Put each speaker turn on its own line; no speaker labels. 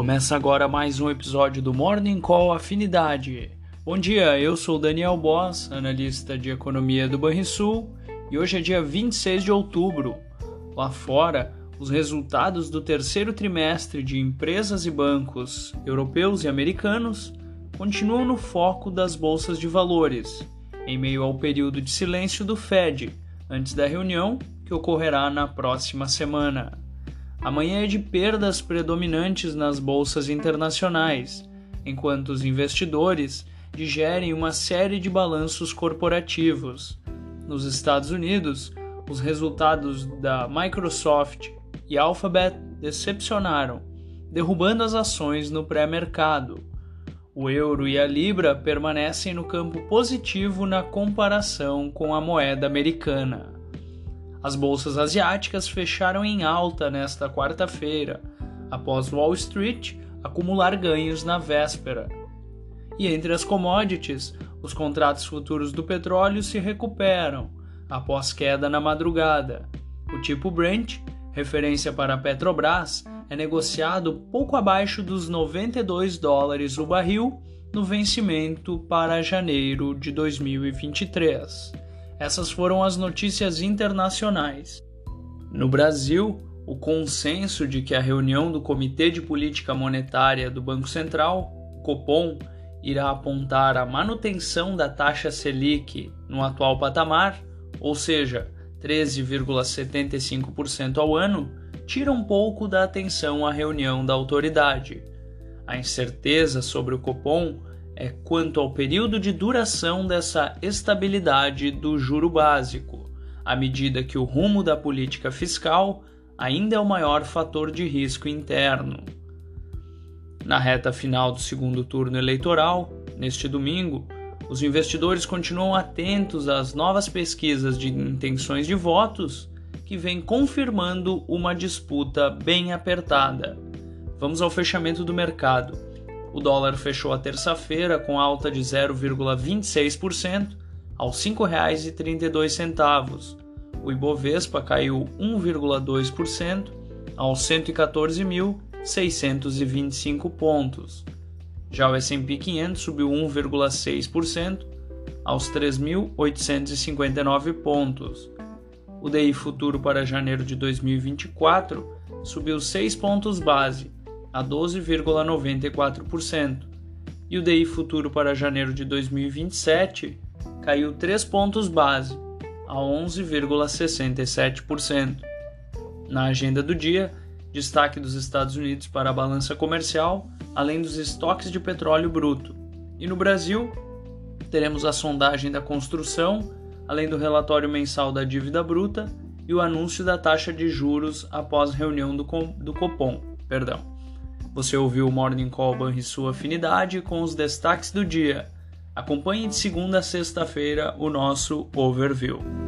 Começa agora mais um episódio do Morning Call Afinidade. Bom dia, eu sou Daniel Boss, analista de economia do Banrisul, e hoje é dia 26 de outubro. Lá fora, os resultados do terceiro trimestre de empresas e bancos europeus e americanos continuam no foco das bolsas de valores, em meio ao período de silêncio do Fed, antes da reunião que ocorrerá na próxima semana. Amanhã é de perdas predominantes nas bolsas internacionais, enquanto os investidores digerem uma série de balanços corporativos. Nos Estados Unidos, os resultados da Microsoft e Alphabet decepcionaram, derrubando as ações no pré-mercado. O euro e a libra permanecem no campo positivo na comparação com a moeda americana. As bolsas asiáticas fecharam em alta nesta quarta-feira, após Wall Street acumular ganhos na véspera. E entre as commodities, os contratos futuros do petróleo se recuperam após queda na madrugada. O tipo Brent, referência para a Petrobras, é negociado pouco abaixo dos 92 dólares o barril no vencimento para janeiro de 2023. Essas foram as notícias internacionais. No Brasil, o consenso de que a reunião do Comitê de Política Monetária do Banco Central, Copom, irá apontar a manutenção da taxa Selic no atual patamar, ou seja, 13,75% ao ano, tira um pouco da atenção à reunião da autoridade. A incerteza sobre o Copom é quanto ao período de duração dessa estabilidade do juro básico, à medida que o rumo da política fiscal ainda é o maior fator de risco interno. Na reta final do segundo turno eleitoral, neste domingo, os investidores continuam atentos às novas pesquisas de intenções de votos que vêm confirmando uma disputa bem apertada. Vamos ao fechamento do mercado. O dólar fechou a terça-feira com alta de 0,26% aos R$ 5,32. O Ibovespa caiu 1,2% aos 114.625 pontos. Já o S&P 500 subiu 1,6% aos 3.859 pontos. O DI futuro para janeiro de 2024 subiu 6 pontos base a 12,94%, e o DI futuro para janeiro de 2027 caiu 3 pontos base, a 11,67%. Na agenda do dia, destaque dos Estados Unidos para a balança comercial, além dos estoques de petróleo bruto. E no Brasil, teremos a sondagem da construção, além do relatório mensal da dívida bruta e o anúncio da taxa de juros após reunião do, do Copom. Perdão. Você ouviu o Morning Call sua Afinidade com os destaques do dia. Acompanhe de segunda a sexta-feira o nosso overview.